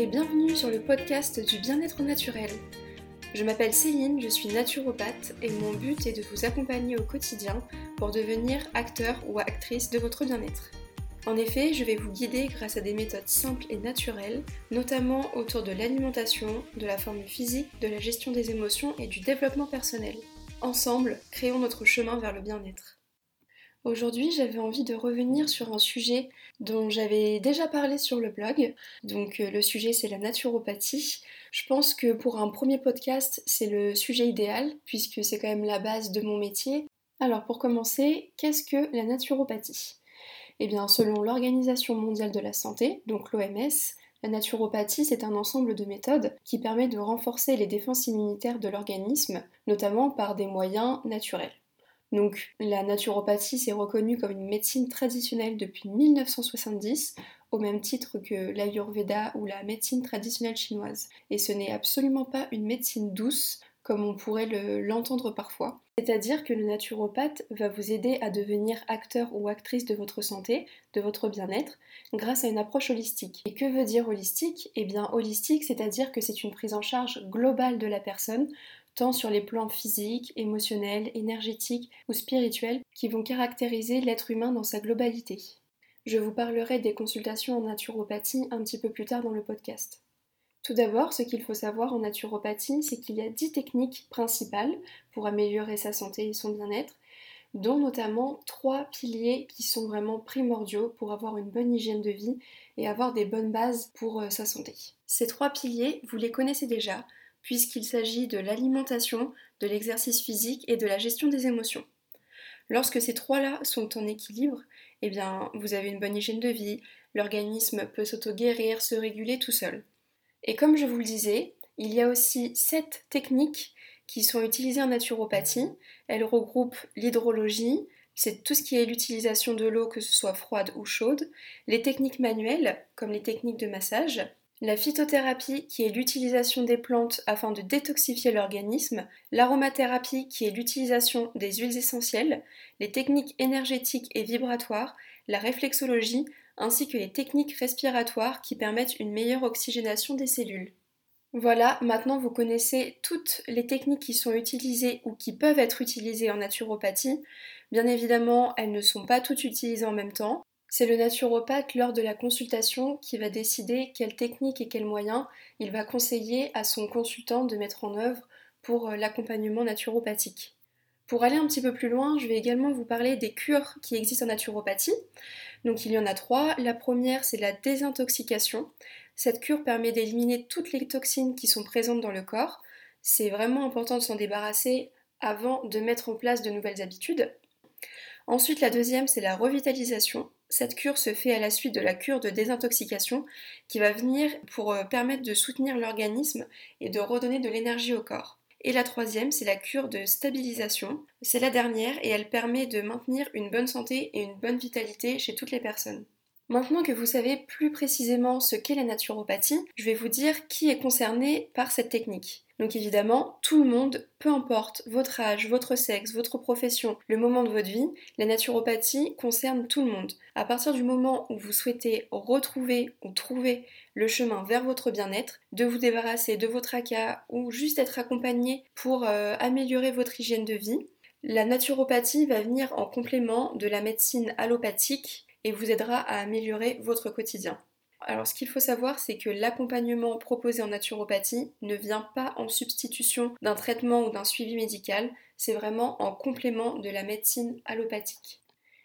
et bienvenue sur le podcast du bien-être naturel. Je m'appelle Céline, je suis naturopathe et mon but est de vous accompagner au quotidien pour devenir acteur ou actrice de votre bien-être. En effet, je vais vous guider grâce à des méthodes simples et naturelles, notamment autour de l'alimentation, de la forme physique, de la gestion des émotions et du développement personnel. Ensemble, créons notre chemin vers le bien-être. Aujourd'hui, j'avais envie de revenir sur un sujet dont j'avais déjà parlé sur le blog. Donc euh, le sujet c'est la naturopathie. Je pense que pour un premier podcast, c'est le sujet idéal puisque c'est quand même la base de mon métier. Alors pour commencer, qu'est-ce que la naturopathie? Eh bien, selon l'Organisation mondiale de la santé, donc l'OMS, la naturopathie, c'est un ensemble de méthodes qui permet de renforcer les défenses immunitaires de l'organisme, notamment par des moyens naturels. Donc la naturopathie s'est reconnue comme une médecine traditionnelle depuis 1970, au même titre que l'Ayurveda ou la médecine traditionnelle chinoise. Et ce n'est absolument pas une médecine douce, comme on pourrait l'entendre parfois. C'est-à-dire que le naturopathe va vous aider à devenir acteur ou actrice de votre santé, de votre bien-être, grâce à une approche holistique. Et que veut dire holistique? Eh bien holistique, c'est-à-dire que c'est une prise en charge globale de la personne, tant sur les plans physiques, émotionnels, énergétiques ou spirituels qui vont caractériser l'être humain dans sa globalité. Je vous parlerai des consultations en naturopathie un petit peu plus tard dans le podcast. Tout d'abord, ce qu'il faut savoir en naturopathie, c'est qu'il y a dix techniques principales pour améliorer sa santé et son bien-être, dont notamment trois piliers qui sont vraiment primordiaux pour avoir une bonne hygiène de vie et avoir des bonnes bases pour euh, sa santé. Ces trois piliers, vous les connaissez déjà, puisqu'il s'agit de l'alimentation, de l'exercice physique et de la gestion des émotions. Lorsque ces trois-là sont en équilibre, eh bien, vous avez une bonne hygiène de vie, l'organisme peut s'auto-guérir, se réguler tout seul. Et comme je vous le disais, il y a aussi sept techniques qui sont utilisées en naturopathie. Elles regroupent l'hydrologie, c'est tout ce qui est l'utilisation de l'eau, que ce soit froide ou chaude, les techniques manuelles, comme les techniques de massage, la phytothérapie, qui est l'utilisation des plantes afin de détoxifier l'organisme, l'aromathérapie, qui est l'utilisation des huiles essentielles, les techniques énergétiques et vibratoires, la réflexologie, ainsi que les techniques respiratoires qui permettent une meilleure oxygénation des cellules. Voilà, maintenant vous connaissez toutes les techniques qui sont utilisées ou qui peuvent être utilisées en naturopathie. Bien évidemment, elles ne sont pas toutes utilisées en même temps. C'est le naturopathe lors de la consultation qui va décider quelle technique et quels moyens il va conseiller à son consultant de mettre en œuvre pour euh, l'accompagnement naturopathique. Pour aller un petit peu plus loin, je vais également vous parler des cures qui existent en naturopathie. Donc il y en a trois. La première, c'est la désintoxication. Cette cure permet d'éliminer toutes les toxines qui sont présentes dans le corps. C'est vraiment important de s'en débarrasser avant de mettre en place de nouvelles habitudes. Ensuite, la deuxième, c'est la revitalisation. Cette cure se fait à la suite de la cure de désintoxication qui va venir pour euh, permettre de soutenir l'organisme et de redonner de l'énergie au corps. Et la troisième, c'est la cure de stabilisation. C'est la dernière et elle permet de maintenir une bonne santé et une bonne vitalité chez toutes les personnes. Maintenant que vous savez plus précisément ce qu'est la naturopathie, je vais vous dire qui est concerné par cette technique. Donc évidemment, tout le monde, peu importe votre âge, votre sexe, votre profession, le moment de votre vie, la naturopathie concerne tout le monde. À partir du moment où vous souhaitez retrouver ou trouver le chemin vers votre bien-être, de vous débarrasser de votre tracas ou juste être accompagné pour euh, améliorer votre hygiène de vie, la naturopathie va venir en complément de la médecine allopathique et vous aidera à améliorer votre quotidien. Alors ce qu'il faut savoir, c'est que l'accompagnement proposé en naturopathie ne vient pas en substitution d'un traitement ou d'un suivi médical, c'est vraiment en complément de la médecine allopathique.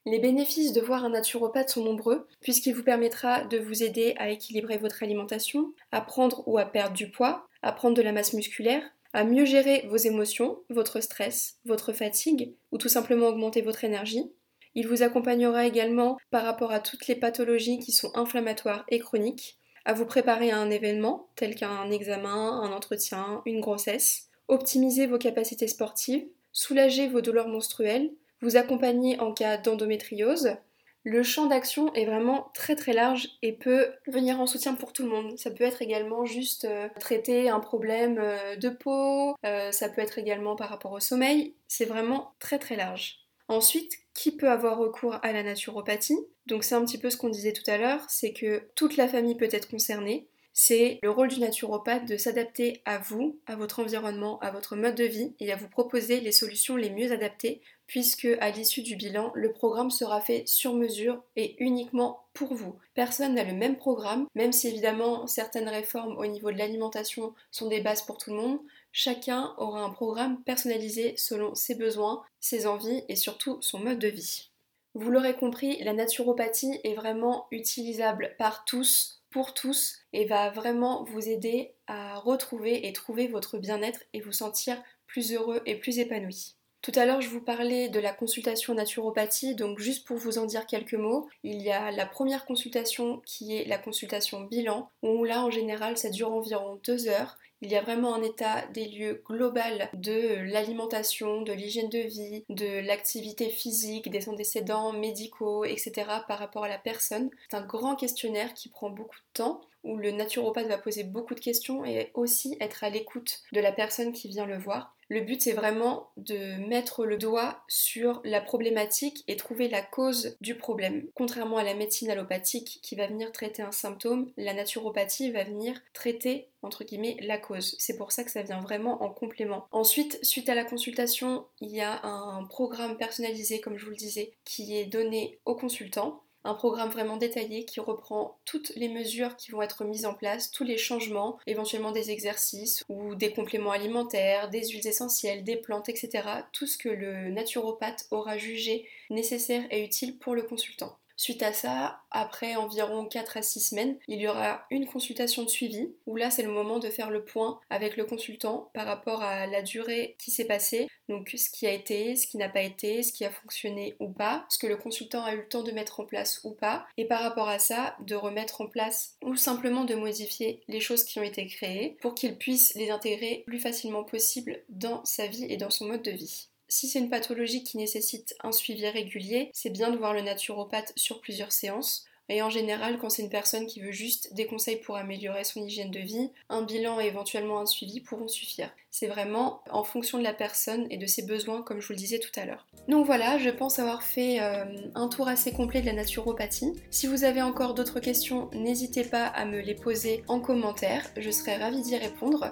Les bénéfices de voir un naturopathe sont nombreux, puisqu'il vous permettra de vous aider à équilibrer votre alimentation, à prendre ou à perdre du poids, à prendre de la masse musculaire, à mieux gérer vos émotions, votre stress, votre fatigue, ou tout simplement augmenter votre énergie, il vous accompagnera également par rapport à toutes les pathologies qui sont inflammatoires et chroniques, à vous préparer à un événement tel qu'un examen, un entretien, une grossesse, optimiser vos capacités sportives, soulager vos douleurs menstruelles, vous accompagner en cas d'endométriose. Le champ d'action est vraiment très très large et peut venir en soutien pour tout le monde. Ça peut être également juste euh, traiter un problème euh, de peau, euh, ça peut être également par rapport au sommeil, c'est vraiment très très large. Ensuite, qui peut avoir recours à la naturopathie? Donc c'est un petit peu ce qu'on disait tout à l'heure, c'est que toute la famille peut être concernée. C'est le rôle du naturopathe de s'adapter à vous, à votre environnement, à votre mode de vie et à vous proposer les solutions les mieux adaptées puisque à l'issue du bilan, le programme sera fait sur mesure et uniquement pour vous. Personne n'a le même programme, même si évidemment certaines réformes au niveau de l'alimentation sont des bases pour tout le monde, chacun aura un programme personnalisé selon ses besoins, ses envies et surtout son mode de vie. Vous l'aurez compris, la naturopathie est vraiment utilisable par tous, pour tous, et va vraiment vous aider à retrouver et trouver votre bien-être et vous sentir plus heureux et plus épanoui. Tout à l'heure, je vous parlais de la consultation naturopathie, donc juste pour vous en dire quelques mots, il y a la première consultation qui est la consultation bilan, où là en général ça dure environ deux heures. Il y a vraiment un état des lieux global de l'alimentation, de l'hygiène de vie, de l'activité physique, des antécédents médicaux, etc. par rapport à la personne. C'est un grand questionnaire qui prend beaucoup de temps où le naturopathe va poser beaucoup de questions et aussi être à l'écoute de la personne qui vient le voir. Le but, c'est vraiment de mettre le doigt sur la problématique et trouver la cause du problème. Contrairement à la médecine allopathique qui va venir traiter un symptôme, la naturopathie va venir traiter entre guillemets la cause. C'est pour ça que ça vient vraiment en complément. Ensuite, suite à la consultation, il y a un programme personnalisé, comme je vous le disais, qui est donné au consultant un programme vraiment détaillé qui reprend toutes les mesures qui vont être mises en place, tous les changements, éventuellement des exercices ou des compléments alimentaires, des huiles essentielles, des plantes, etc. Tout ce que le naturopathe aura jugé nécessaire et utile pour le consultant. Suite à ça, après environ 4 à 6 semaines, il y aura une consultation de suivi où là c'est le moment de faire le point avec le consultant par rapport à la durée qui s'est passée, donc ce qui a été, ce qui n'a pas été, ce qui a fonctionné ou pas, ce que le consultant a eu le temps de mettre en place ou pas, et par rapport à ça, de remettre en place ou simplement de modifier les choses qui ont été créées pour qu'il puisse les intégrer plus facilement possible dans sa vie et dans son mode de vie. Si c'est une pathologie qui nécessite un suivi régulier, c'est bien de voir le naturopathe sur plusieurs séances. Et en général, quand c'est une personne qui veut juste des conseils pour améliorer son hygiène de vie, un bilan et éventuellement un suivi pourront suffire. C'est vraiment en fonction de la personne et de ses besoins, comme je vous le disais tout à l'heure. Donc voilà, je pense avoir fait euh, un tour assez complet de la naturopathie. Si vous avez encore d'autres questions, n'hésitez pas à me les poser en commentaire, je serai ravie d'y répondre.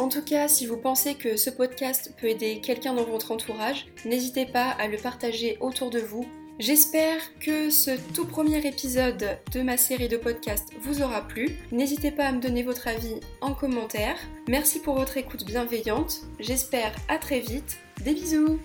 En tout cas, si vous pensez que ce podcast peut aider quelqu'un dans votre entourage, n'hésitez pas à le partager autour de vous. J'espère que ce tout premier épisode de ma série de podcasts vous aura plu. N'hésitez pas à me donner votre avis en commentaire. Merci pour votre écoute bienveillante. J'espère à très vite. Des bisous